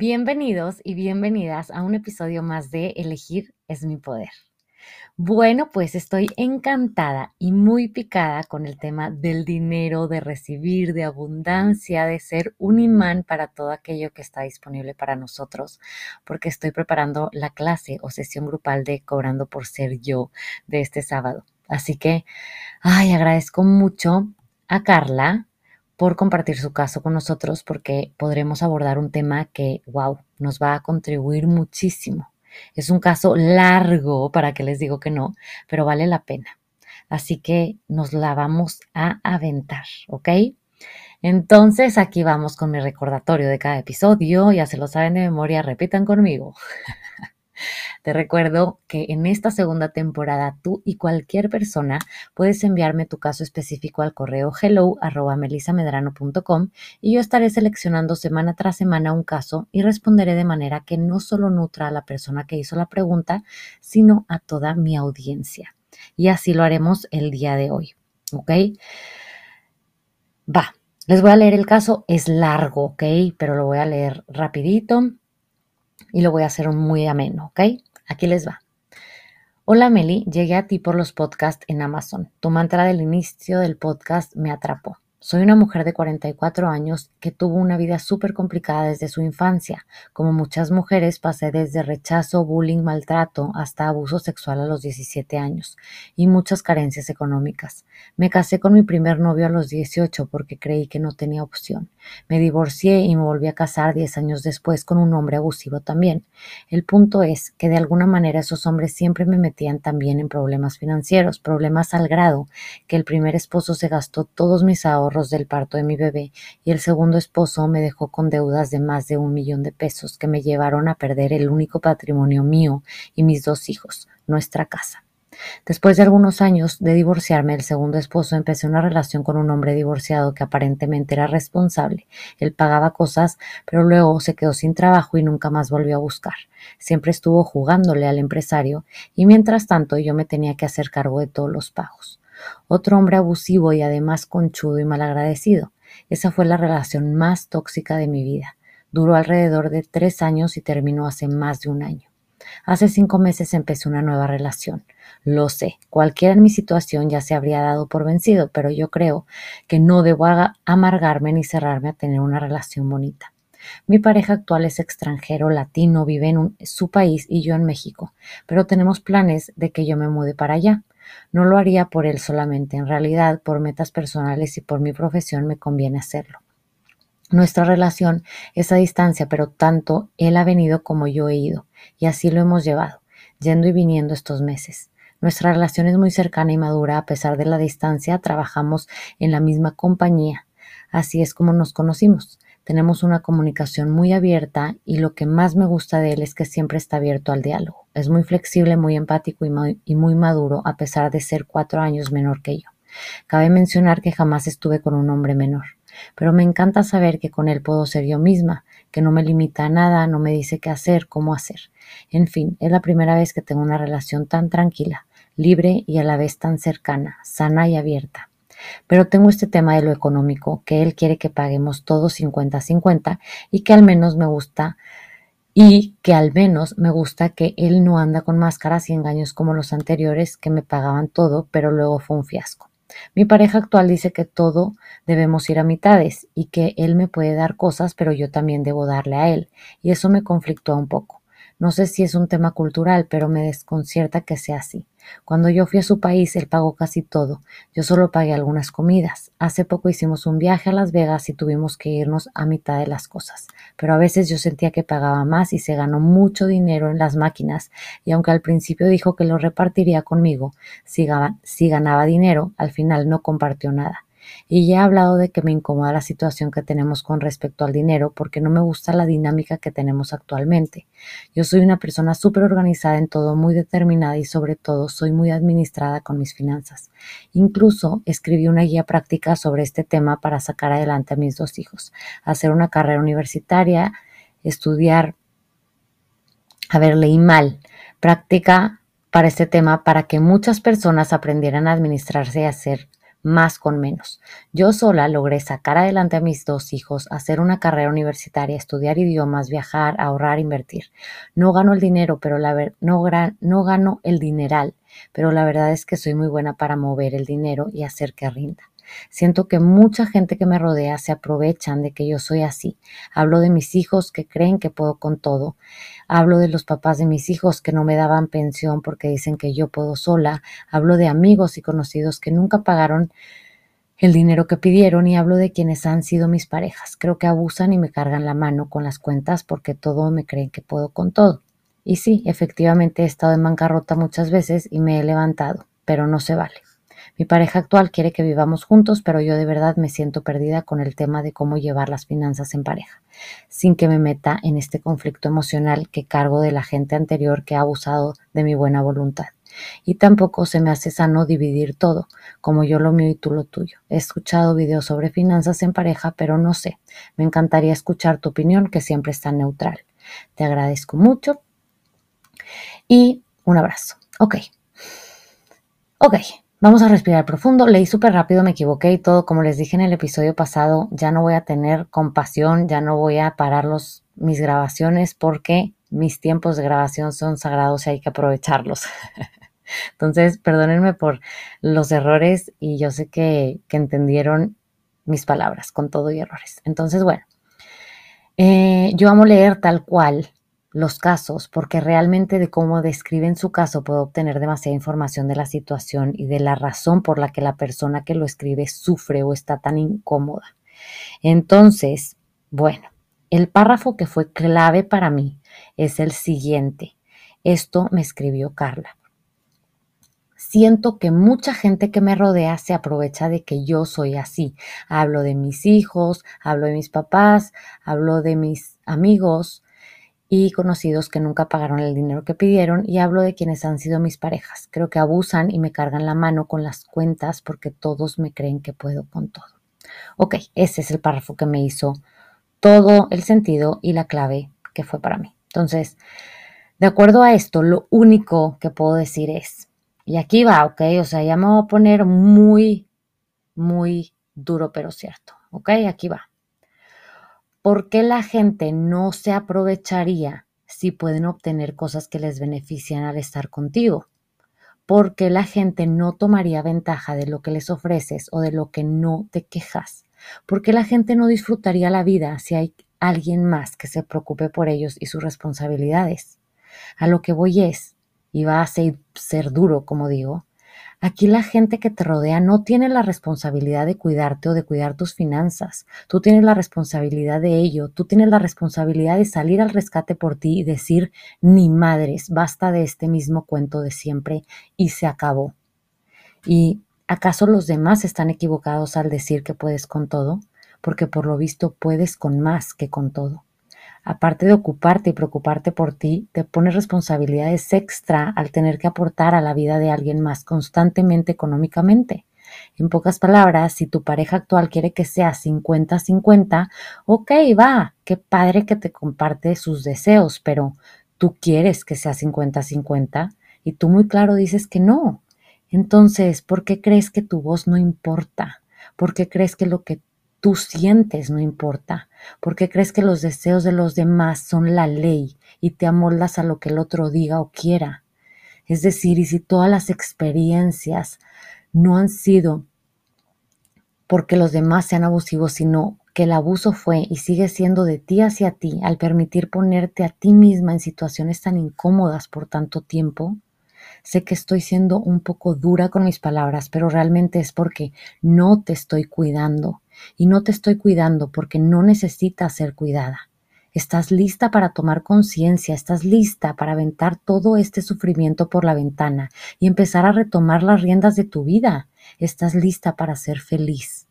Bienvenidos y bienvenidas a un episodio más de Elegir es mi poder. Bueno, pues estoy encantada y muy picada con el tema del dinero, de recibir, de abundancia, de ser un imán para todo aquello que está disponible para nosotros, porque estoy preparando la clase o sesión grupal de Cobrando por Ser Yo de este sábado. Así que, ay, agradezco mucho a Carla, por compartir su caso con nosotros porque podremos abordar un tema que, wow, nos va a contribuir muchísimo. Es un caso largo, para que les digo que no, pero vale la pena. Así que nos la vamos a aventar, ¿ok? Entonces aquí vamos con mi recordatorio de cada episodio. Ya se lo saben de memoria, repitan conmigo. Te recuerdo que en esta segunda temporada tú y cualquier persona puedes enviarme tu caso específico al correo hello y yo estaré seleccionando semana tras semana un caso y responderé de manera que no solo nutra a la persona que hizo la pregunta, sino a toda mi audiencia. Y así lo haremos el día de hoy. ¿Ok? Va, les voy a leer el caso, es largo, ¿ok? Pero lo voy a leer rapidito y lo voy a hacer muy ameno, ¿ok? Aquí les va. Hola Meli, llegué a ti por los podcasts en Amazon. Tu mantra del inicio del podcast me atrapó. Soy una mujer de 44 años que tuvo una vida súper complicada desde su infancia. Como muchas mujeres, pasé desde rechazo, bullying, maltrato hasta abuso sexual a los 17 años y muchas carencias económicas. Me casé con mi primer novio a los 18 porque creí que no tenía opción. Me divorcié y me volví a casar 10 años después con un hombre abusivo también. El punto es que de alguna manera esos hombres siempre me metían también en problemas financieros, problemas al grado que el primer esposo se gastó todos mis ahorros del parto de mi bebé y el segundo esposo me dejó con deudas de más de un millón de pesos que me llevaron a perder el único patrimonio mío y mis dos hijos, nuestra casa. Después de algunos años de divorciarme del segundo esposo, empecé una relación con un hombre divorciado que aparentemente era responsable. Él pagaba cosas, pero luego se quedó sin trabajo y nunca más volvió a buscar. Siempre estuvo jugándole al empresario y mientras tanto yo me tenía que hacer cargo de todos los pagos. Otro hombre abusivo y además conchudo y malagradecido. Esa fue la relación más tóxica de mi vida. Duró alrededor de tres años y terminó hace más de un año. Hace cinco meses empecé una nueva relación. Lo sé, cualquiera en mi situación ya se habría dado por vencido, pero yo creo que no debo amargarme ni cerrarme a tener una relación bonita. Mi pareja actual es extranjero, latino, vive en su país y yo en México, pero tenemos planes de que yo me mude para allá. No lo haría por él solamente, en realidad por metas personales y por mi profesión me conviene hacerlo. Nuestra relación es a distancia, pero tanto él ha venido como yo he ido, y así lo hemos llevado, yendo y viniendo estos meses. Nuestra relación es muy cercana y madura, a pesar de la distancia, trabajamos en la misma compañía. Así es como nos conocimos. Tenemos una comunicación muy abierta y lo que más me gusta de él es que siempre está abierto al diálogo. Es muy flexible, muy empático y muy, maduro a pesar de ser cuatro años menor que yo. Cabe mencionar que jamás estuve con un hombre menor, pero me encanta saber que con él puedo ser yo misma, que no me limita a nada, no me dice qué hacer, cómo hacer. En fin, es la primera vez que tengo una relación tan tranquila, libre y a la vez tan cercana, sana y abierta. Pero tengo este tema de lo económico, que él quiere que paguemos todos 50-50 y que al menos me gusta y que al menos me gusta que él no anda con máscaras y engaños como los anteriores que me pagaban todo, pero luego fue un fiasco. Mi pareja actual dice que todo debemos ir a mitades y que él me puede dar cosas, pero yo también debo darle a él. Y eso me conflictúa un poco. No sé si es un tema cultural, pero me desconcierta que sea así. Cuando yo fui a su país, él pagó casi todo. Yo solo pagué algunas comidas. Hace poco hicimos un viaje a Las Vegas y tuvimos que irnos a mitad de las cosas. Pero a veces yo sentía que pagaba más y se ganó mucho dinero en las máquinas. Y aunque al principio dijo que lo repartiría conmigo, si, ganaba dinero, al final no compartió nada. Y ya he hablado de que me incomoda la situación que tenemos con respecto al dinero porque no me gusta la dinámica que tenemos actualmente. Yo soy una persona súper organizada en todo, muy determinada y sobre todo soy muy administrada con mis finanzas. Incluso escribí una guía práctica sobre este tema para sacar adelante a mis dos hijos, hacer una carrera universitaria, estudiar, a ver, leí mal, práctica para este tema para que muchas personas aprendieran a administrarse y a hacer más con menos. Yo sola logré sacar adelante a mis dos hijos, hacer una carrera universitaria, estudiar idiomas, viajar, ahorrar, invertir. No gano el dinero, pero la ver no, no gano el dineral, pero la verdad es que soy muy buena para mover el dinero y hacer que rinda. Siento que mucha gente que me rodea se aprovechan de que yo soy así. Hablo de mis hijos que creen que puedo con todo. Hablo de los papás de mis hijos que no me daban pensión porque dicen que yo puedo sola. Hablo de amigos y conocidos que nunca pagaron el dinero que pidieron y hablo de quienes han sido mis parejas. Creo que abusan y me cargan la mano con las cuentas porque todo me creen que puedo con todo. Y sí, efectivamente he estado en bancarrota muchas veces y me he levantado, pero no se vale. Mi pareja actual quiere que vivamos juntos, pero yo de verdad me siento perdida con el tema de cómo llevar las finanzas en pareja, sin que me meta en este conflicto emocional que cargo de la gente anterior que ha abusado de mi buena voluntad. Y tampoco se me hace sano dividir todo, como yo lo mío y tú lo tuyo. He escuchado videos sobre finanzas en pareja, pero no sé. Me encantaría escuchar tu opinión, que siempre está neutral. Te agradezco mucho y un abrazo. Ok. Ok, Vamos a respirar profundo. Leí súper rápido, me equivoqué y todo. Como les dije en el episodio pasado, ya no voy a tener compasión, ya no voy a parar los, mis grabaciones porque mis tiempos de grabación son sagrados y hay que aprovecharlos. Entonces, perdónenme por los errores y yo sé que, entendieron mis palabras con todo y errores. Entonces, bueno, eh, yo amo leer tal cual los casos, porque realmente de cómo describen su caso puedo obtener demasiada información de la situación y de la razón por la que la persona que lo escribe sufre o está tan incómoda. Entonces, bueno, el párrafo que fue clave para mí es el siguiente. Esto me escribió Carla. Siento que mucha gente que me rodea se aprovecha de que yo soy así. Hablo de mis hijos, hablo de mis papás, hablo de mis amigos, y conocidos que nunca pagaron el dinero que pidieron y hablo de quienes han sido mis parejas. Creo que abusan y me cargan la mano con las cuentas porque todos me creen que puedo con todo. Ok, ese es el párrafo que me hizo todo el sentido y la clave que fue para mí. Entonces, de acuerdo a esto, lo único que puedo decir es, y aquí va, ok, o sea, ya me voy a poner muy, muy duro, pero cierto, ok, aquí va. ¿Por qué la gente no se aprovecharía si pueden obtener cosas que les benefician al estar contigo? ¿Por qué la gente no tomaría ventaja de lo que les ofreces o de lo que no te quejas? ¿Por qué la gente no disfrutaría la vida si hay alguien más que se preocupe por ellos y sus responsabilidades? A lo que voy es, y va a ser, ser duro, como digo, Aquí la gente que te rodea no tiene la responsabilidad de cuidarte o de cuidar tus finanzas. Tú tienes la responsabilidad de ello. Tú tienes la responsabilidad de salir al rescate por ti y decir, ni madres, basta de este mismo cuento de siempre y se acabó. ¿Y acaso los demás están equivocados al decir que puedes con todo? Porque por lo visto puedes con más que con todo aparte de ocuparte y preocuparte por ti, te pones responsabilidades extra al tener que aportar a la vida de alguien más constantemente económicamente. En pocas palabras, si tu pareja actual quiere que sea 50-50, ok, va, qué padre que te comparte sus deseos, pero tú quieres que sea 50-50 y tú muy claro dices que no. Entonces, ¿por qué crees que tu voz no importa? ¿Por qué crees que lo que tú sientes no importa, porque crees que los deseos de los demás son la ley y te amoldas a lo que el otro diga o quiera. Es decir, y si todas las experiencias no han sido porque los demás sean abusivos, sino que el abuso fue y sigue siendo de ti hacia ti al permitir ponerte a ti misma en situaciones tan incómodas por tanto tiempo, sé que estoy siendo un poco dura con mis palabras, pero realmente es porque no te estoy cuidando. Y no te estoy cuidando porque no necesitas ser cuidada. Estás lista para tomar conciencia, estás lista para aventar todo este sufrimiento por la ventana y empezar a retomar las riendas de tu vida. Estás lista para ser feliz.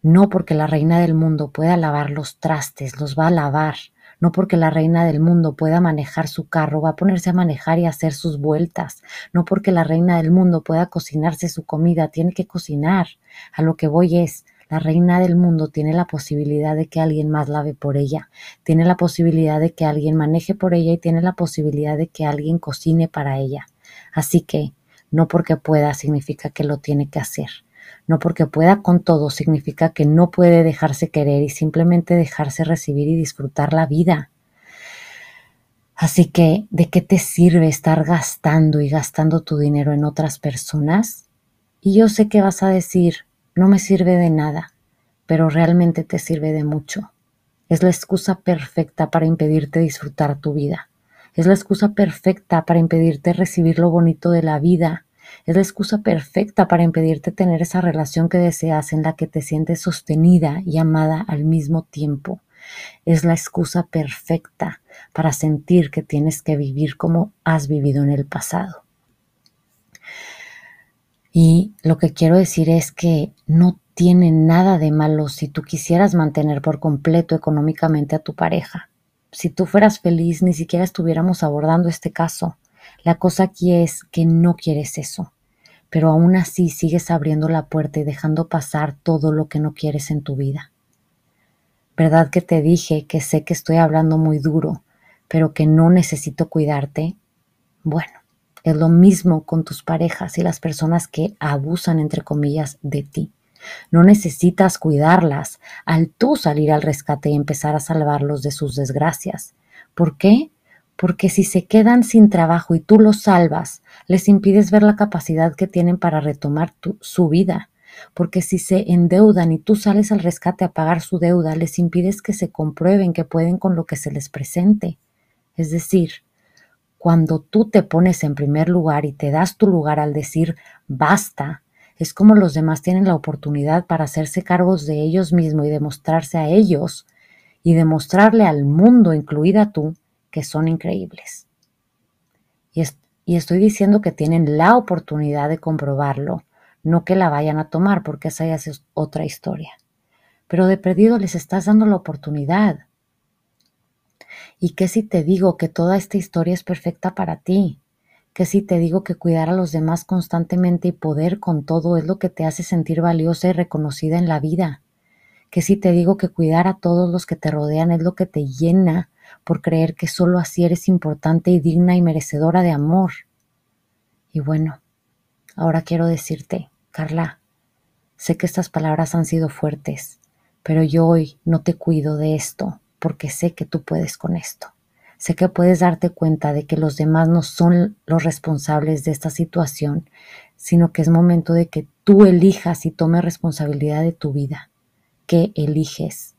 No porque la reina del mundo pueda lavar los trastes, los va a lavar. No porque la reina del mundo pueda manejar su carro, va a ponerse a manejar y hacer sus vueltas. No porque la reina del mundo pueda cocinarse su comida, tiene que cocinar. A lo que voy es, la reina del mundo tiene la posibilidad de que alguien más lave por ella, tiene la posibilidad de que alguien maneje por ella y tiene la posibilidad de que alguien cocine para ella. Así que, no porque pueda significa que lo tiene que hacer. No porque pueda con todo significa que no puede dejarse querer y simplemente dejarse recibir y disfrutar la vida. Así que, ¿de qué te sirve estar gastando y gastando tu dinero en otras personas? Y yo sé que vas a decir, no me sirve de nada, pero realmente te sirve de mucho. Es la excusa perfecta para impedirte disfrutar tu vida. Es la excusa perfecta para impedirte recibir lo bonito de la vida es la excusa perfecta para impedirte tener esa relación que deseas en la que te sientes sostenida y amada al mismo tiempo. Es la excusa perfecta para sentir que tienes que vivir como has vivido en el pasado. Y lo que quiero decir es que no tiene nada de malo si tú quisieras mantener por completo económicamente a tu pareja. Si tú fueras feliz, ni siquiera estuviéramos abordando este caso. La cosa aquí es que no quieres eso, pero aún así sigues abriendo la puerta y dejando pasar todo lo que no quieres en tu vida. ¿Verdad que te dije que sé que estoy hablando muy duro, pero que no necesito cuidarte? Bueno, es lo mismo con tus parejas y las personas que abusan, entre comillas, de ti. No necesitas cuidarlas al tú salir al rescate y empezar a salvarlos de sus desgracias. ¿Por qué? Porque si se quedan sin trabajo y tú los salvas, les impides ver la capacidad que tienen para retomar su vida, porque si se endeudan y tú sales al rescate a pagar su deuda, les impides que se comprueben que pueden con lo que se les presente. Es decir, cuando tú te pones en primer lugar y te das tu lugar al decir basta, es como los demás tienen la oportunidad para hacerse cargos de ellos mismos y demostrarse a ellos y demostrarle al mundo, incluida tú, que son increíbles. Y, y estoy diciendo que tienen la oportunidad de comprobarlo, no que la vayan a tomar, porque esa ya es otra historia. Pero de perdido les estás dando la oportunidad. ¿Y qué si te digo que toda esta historia es perfecta para ti? ¿Qué si te digo que cuidar a los demás constantemente y poder con todo es lo que te hace sentir valiosa y reconocida en la vida? ¿Qué si te digo que cuidar a todos los que te rodean es lo que te llena por creer que solo así eres importante y digna y merecedora de amor. Y bueno, ahora quiero decirte, Carla, sé que estas palabras han sido fuertes, pero yo hoy no te cuido de esto porque sé que tú puedes con esto. Sé que puedes darte cuenta de que los demás no son los responsables de esta situación, sino que es momento de que tú elijas y tomes responsabilidad de tu vida. ¿Qué eliges?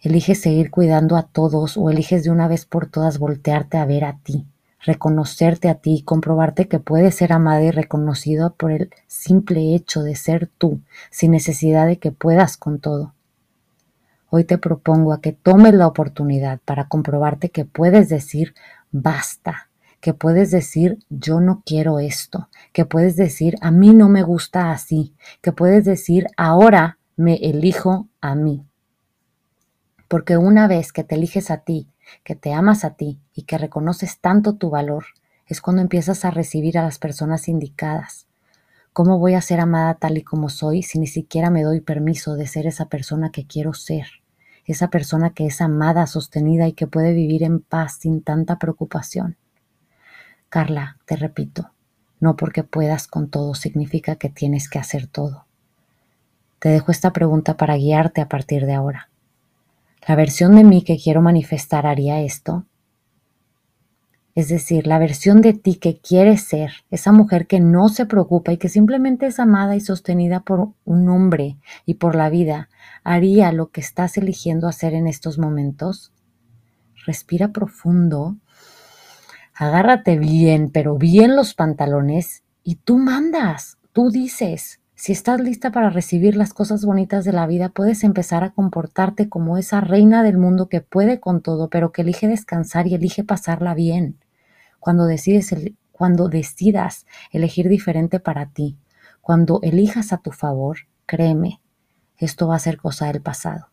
Eliges seguir cuidando a todos o eliges de una vez por todas voltearte a ver a ti, reconocerte a ti y comprobarte que puedes ser amada y reconocida por el simple hecho de ser tú, sin necesidad de que puedas con todo. Hoy te propongo a que tomes la oportunidad para comprobarte que puedes decir basta, que puedes decir yo no quiero esto, que puedes decir a mí no me gusta así, que puedes decir ahora me elijo a mí. Porque una vez que te eliges a ti, que te amas a ti y que reconoces tanto tu valor, es cuando empiezas a recibir a las personas indicadas. ¿Cómo voy a ser amada tal y como soy si ni siquiera me doy permiso de ser esa persona que quiero ser? Esa persona que es amada, sostenida y que puede vivir en paz sin tanta preocupación. Carla, te repito, no porque puedas con todo significa que tienes que hacer todo. Te dejo esta pregunta para guiarte a partir de ahora. ¿La versión de mí que quiero manifestar haría esto? Es decir, la versión de ti que quieres ser, esa mujer que no se preocupa y que simplemente es amada y sostenida por un hombre y por la vida, haría lo que estás eligiendo hacer en estos momentos. Respira profundo, agárrate bien, pero bien los pantalones y tú mandas, tú dices, si estás lista para recibir las cosas bonitas de la vida, puedes empezar a comportarte como esa reina del mundo que puede con todo, pero que elige descansar y elige pasarla bien. Cuando decides cuando decidas elegir diferente para ti, cuando elijas a tu favor, créeme, esto va a ser cosa del pasado.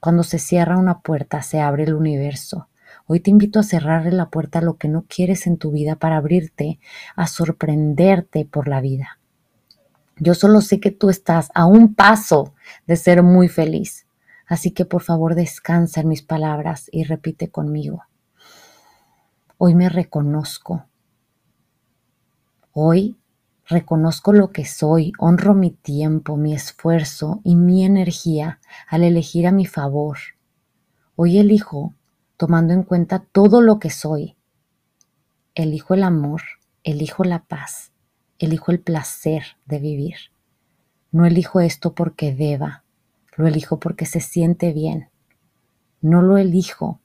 Cuando se cierra una puerta, se abre el universo. Hoy te invito a cerrarle la puerta a lo que no quieres en tu vida para abrirte a sorprenderte por la vida. Yo solo sé que tú estás a un paso de ser muy feliz. Así que por favor descansa en mis palabras y repite conmigo. Hoy me reconozco. Hoy reconozco lo que soy, honro mi tiempo, mi esfuerzo y mi energía al elegir a mi favor. Hoy elijo tomando en cuenta todo lo que soy. Elijo el amor, elijo la paz, elijo el placer de vivir. No elijo esto porque deba, lo elijo porque se siente bien. No lo elijo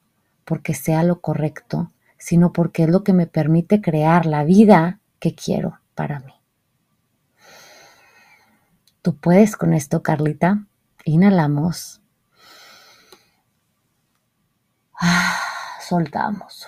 porque sea lo correcto, sino porque es lo que me permite crear la vida que quiero para mí. Tú puedes con esto, Carlita. Inhalamos. Ah, soltamos.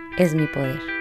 es mi poder.